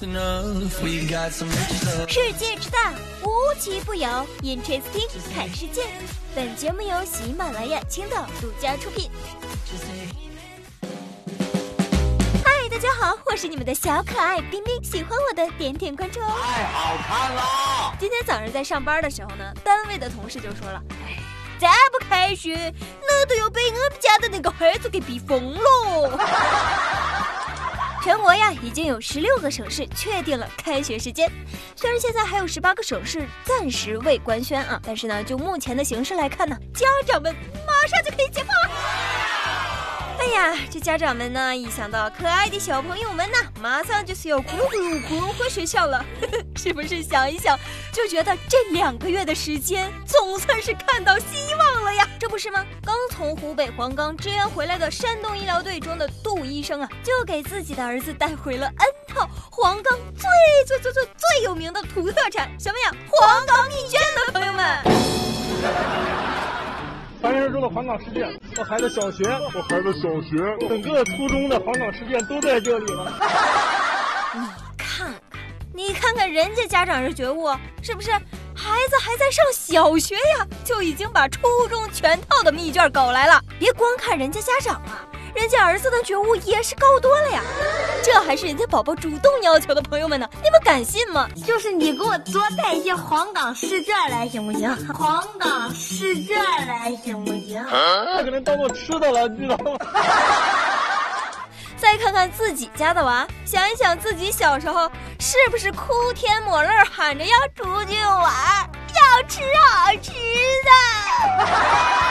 世界之大，无奇不有。Interesting，看世界。本节目由喜马拉雅青岛独家出品。嗨，大家好，我是你们的小可爱冰冰，喜欢我的点点关注哦。太好看了！今天早上在上班的时候呢，单位的同事就说了：“哎，再不开学，那都要被我们家的那个孩子给逼疯了。”全国呀，已经有十六个省市确定了开学时间。虽然现在还有十八个省市暂时未官宣啊，但是呢，就目前的形势来看呢，家长们马上就可以解放了。哎呀，这家长们呢，一想到可爱的小朋友们呢，马上就是要咕噜咕噜回学校了呵呵，是不是想一想就觉得这两个月的时间总算是看到希望了呀？这不是吗？刚从湖北黄冈支援回来的山东医疗队中的杜医生啊，就给自己的儿子带回了 N 套黄冈最最最最最有名的土特产，什么呀？黄冈蜜饯呢，朋友们。传说中的黄冈事件，我孩子小学，我孩子小学，整个初中的黄冈事件都在这里了。你看看，你看看人家家长是觉悟，是不是？孩子还在上小学呀，就已经把初中全套的密卷搞来了。别光看人家家长啊，人家儿子的觉悟也是高多了呀。这还是人家宝宝主动要求的，朋友们呢，你们敢信吗？就是你给我多带一些黄冈试卷来，行不行？黄冈试卷来，行不行？他可能当做吃的了，你知道吗？再看看自己家的娃，想一想自己小时候是不是哭天抹泪喊着要出去玩，要吃好吃的。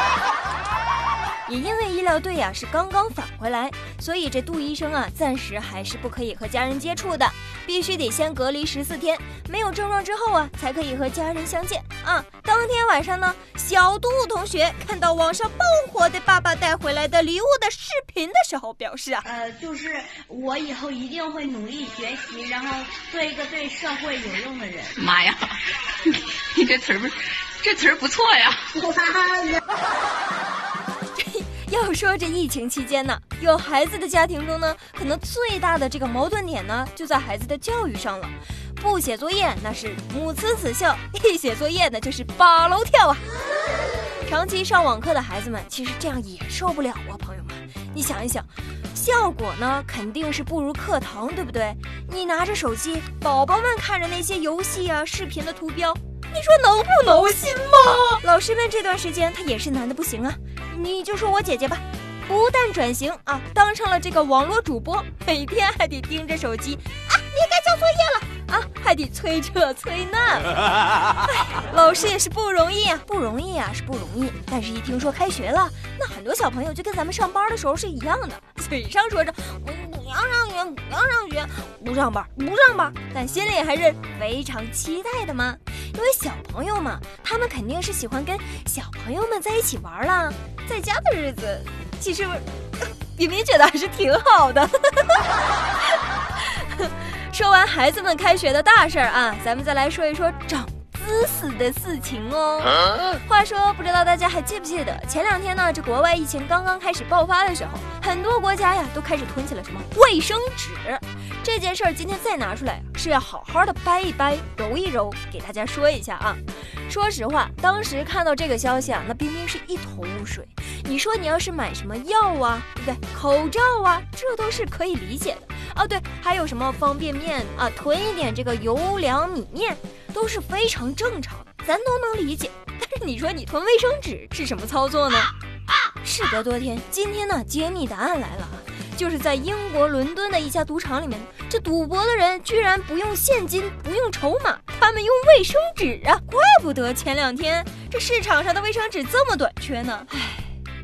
也因为医疗队呀是刚刚返回来，所以这杜医生啊暂时还是不可以和家人接触的，必须得先隔离十四天，没有症状之后啊才可以和家人相见啊。当天晚上呢，小杜同学看到网上爆火的爸爸带回来的礼物的视频的时候，表示啊，呃，就是我以后一定会努力学习，然后做一个对社会有用的人。妈呀，你这词儿不，这词儿不错呀。要说这疫情期间呢，有孩子的家庭中呢，可能最大的这个矛盾点呢，就在孩子的教育上了。不写作业那是母慈子孝，一写作业那就是八楼跳啊。长期上网课的孩子们，其实这样也受不了啊，朋友们，你想一想，效果呢肯定是不如课堂，对不对？你拿着手机，宝宝们看着那些游戏啊、视频的图标，你说能不挠心吗？老师们这段时间他也是难的不行啊。你就说我姐姐吧，不但转型啊，当上了这个网络主播，每天还得盯着手机。啊，你该交作业了。啊，还得催这催那，老师也是不容易啊，不容易啊，是不容易。但是，一听说开学了，那很多小朋友就跟咱们上班的时候是一样的，嘴上说着我不要上学，不要上学，不上班，不上班，但心里还是非常期待的嘛。因为小朋友嘛，他们肯定是喜欢跟小朋友们在一起玩啦。在家的日子，其实 明明觉得还是挺好的。说完孩子们开学的大事儿啊，咱们再来说一说长姿势的事情哦。话说，不知道大家还记不记得前两天呢？这国外疫情刚刚开始爆发的时候，很多国家呀都开始囤起了什么卫生纸。这件事儿今天再拿出来，是要好好的掰一掰、揉一揉，给大家说一下啊。说实话，当时看到这个消息啊，那冰冰是一头雾水。你说你要是买什么药啊，对不对？口罩啊，这都是可以理解的。哦，对，还有什么方便面啊，囤一点这个油粮米面，都是非常正常的，咱都能理解。但是你说你囤卫生纸是什么操作呢？事隔多天，今天呢，揭秘答案来了啊！就是在英国伦敦的一家赌场里面，这赌博的人居然不用现金，不用筹码，他们用卫生纸啊！怪不得前两天这市场上的卫生纸这么短缺呢。唉。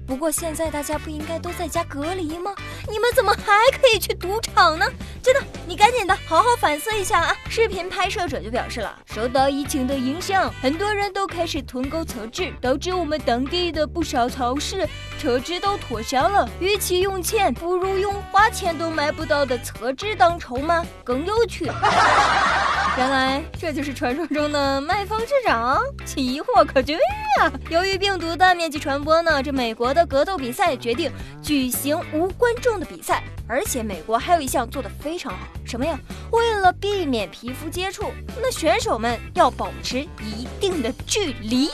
不过现在大家不应该都在家隔离吗？你们怎么还可以去赌场呢？真的，你赶紧的好好反思一下啊！视频拍摄者就表示了，受到疫情的影响，很多人都开始囤购厕纸，导致我们当地的不少超市厕纸都脱销了。与其用钱，不如用花钱都买不到的厕纸当筹码，更有趣。原来这就是传说中的卖方市场，奇货可居。呀！由于病毒的面积传播呢，这美国的格斗比赛决定举行无观众的比赛，而且美国还有一项做得非常好，什么呀？为了避免皮肤接触，那选手们要保持一定的距离。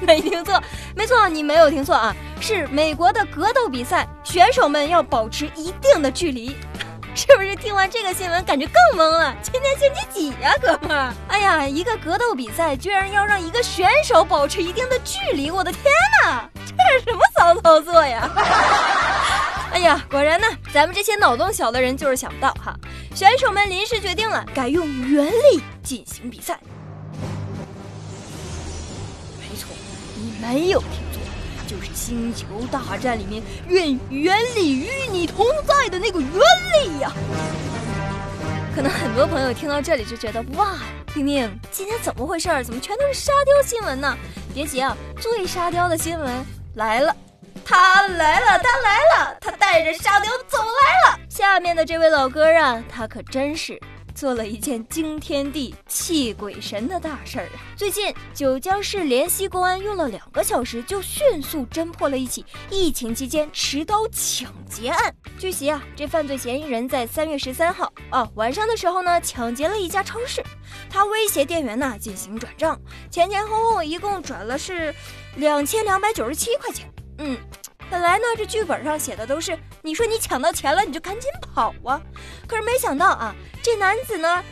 没听错，没错，你没有听错啊，是美国的格斗比赛，选手们要保持一定的距离。是不是听完这个新闻感觉更懵了？今天星期几呀，哥们儿？哎呀，一个格斗比赛居然要让一个选手保持一定的距离，我的天哪，这是什么骚操作呀？哎呀，果然呢，咱们这些脑洞小的人就是想不到哈。选手们临时决定了，改用原力进行比赛。没错，你没有听错。就是《星球大战》里面愿原力与你同在的那个原力呀！可能很多朋友听到这里就觉得哇，冰冰今天怎么回事？怎么全都是沙雕新闻呢？别急啊，最沙雕的新闻来了，他来了，他来了，他带着沙雕走来了。下面的这位老哥啊，他可真是。做了一件惊天地泣鬼神的大事儿啊！最近九江市濂溪公安用了两个小时，就迅速侦破了一起疫情期间持刀抢劫案。据悉啊，这犯罪嫌疑人在三月十三号啊晚上的时候呢，抢劫了一家超市，他威胁店员呢进行转账，前前后后一共转了是两千两百九十七块钱。嗯。本来呢，这剧本上写的都是你说你抢到钱了，你就赶紧跑啊！可是没想到啊，这男子呢，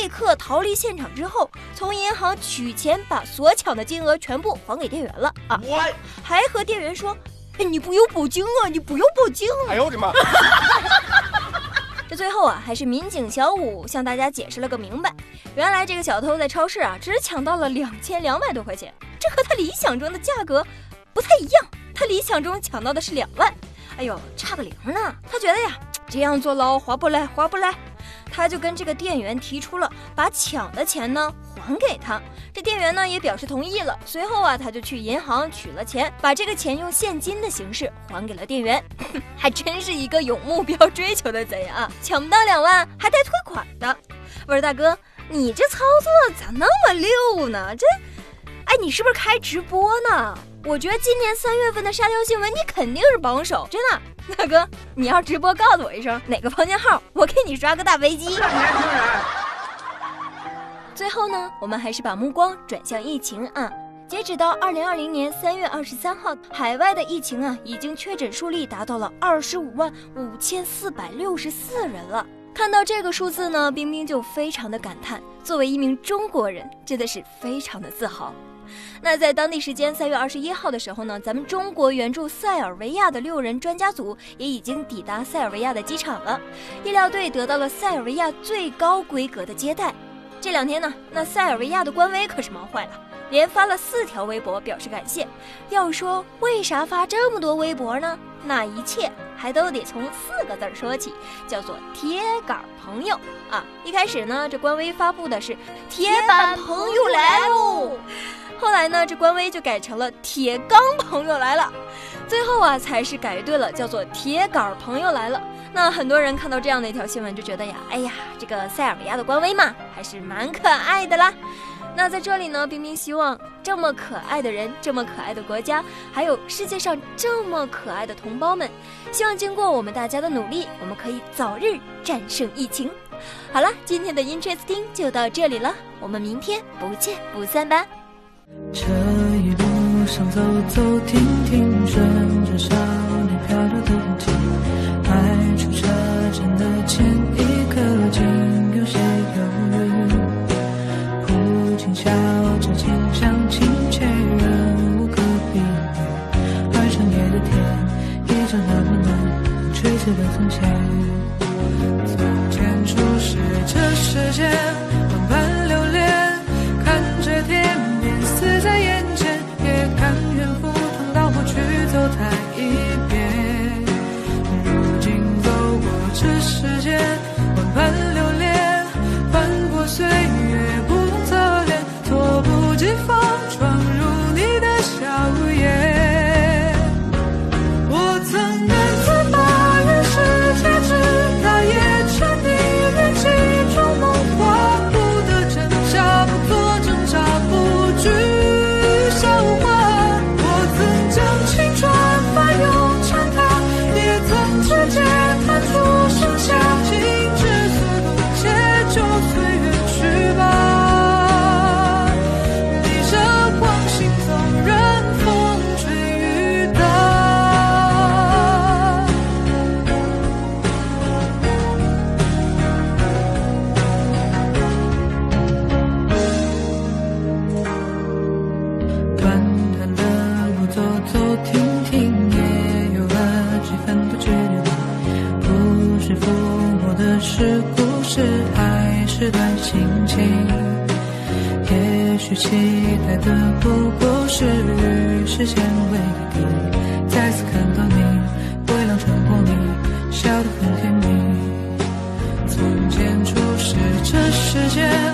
立刻逃离现场之后，从银行取钱，把所抢的金额全部还给店员了啊！还和店员说：“哎，你不用报警啊，你不用报警！”哎呦我的妈！这最后啊，还是民警小五向大家解释了个明白。原来这个小偷在超市啊，只抢到了两千两百多块钱，这和他理想中的价格不太一样。他理想中抢到的是两万，哎呦，差个零呢。他觉得呀，这样坐牢划不来，划不来。他就跟这个店员提出了把抢的钱呢还给他。这店员呢也表示同意了。随后啊，他就去银行取了钱，把这个钱用现金的形式还给了店员。还真是一个有目标追求的贼啊！抢不到两万还带退款的。我说大哥，你这操作咋那么溜呢？这，哎，你是不是开直播呢？我觉得今年三月份的沙雕新闻，你肯定是榜首，真的，大哥，你要直播告诉我一声哪个房间号，我给你刷个大飞机。最后呢，我们还是把目光转向疫情啊。截止到二零二零年三月二十三号，海外的疫情啊，已经确诊数例达到了二十五万五千四百六十四人了。看到这个数字呢，冰冰就非常的感叹，作为一名中国人，真的是非常的自豪。那在当地时间三月二十一号的时候呢，咱们中国援助塞尔维亚的六人专家组也已经抵达塞尔维亚的机场了。医疗队得到了塞尔维亚最高规格的接待。这两天呢，那塞尔维亚的官微可是忙坏了，连发了四条微博表示感谢。要说为啥发这么多微博呢？那一切还都得从四个字说起，叫做铁杆朋友啊。一开始呢，这官微发布的是铁板朋友来喽。后来呢，这官微就改成了“铁钢朋友来了”，最后啊，才是改对了，叫做“铁杆朋友来了”。那很多人看到这样的一条新闻，就觉得呀，哎呀，这个塞尔维亚的官微嘛，还是蛮可爱的啦。那在这里呢，冰冰希望这么可爱的人，这么可爱的国家，还有世界上这么可爱的同胞们，希望经过我们大家的努力，我们可以早日战胜疫情。好了，今天的 Interesting 就到这里了，我们明天不见不散吧。这一路上走走停停，期待的不过是与时间为敌，再次看到你，微凉晨光里，笑得很甜蜜，从前初识这世界。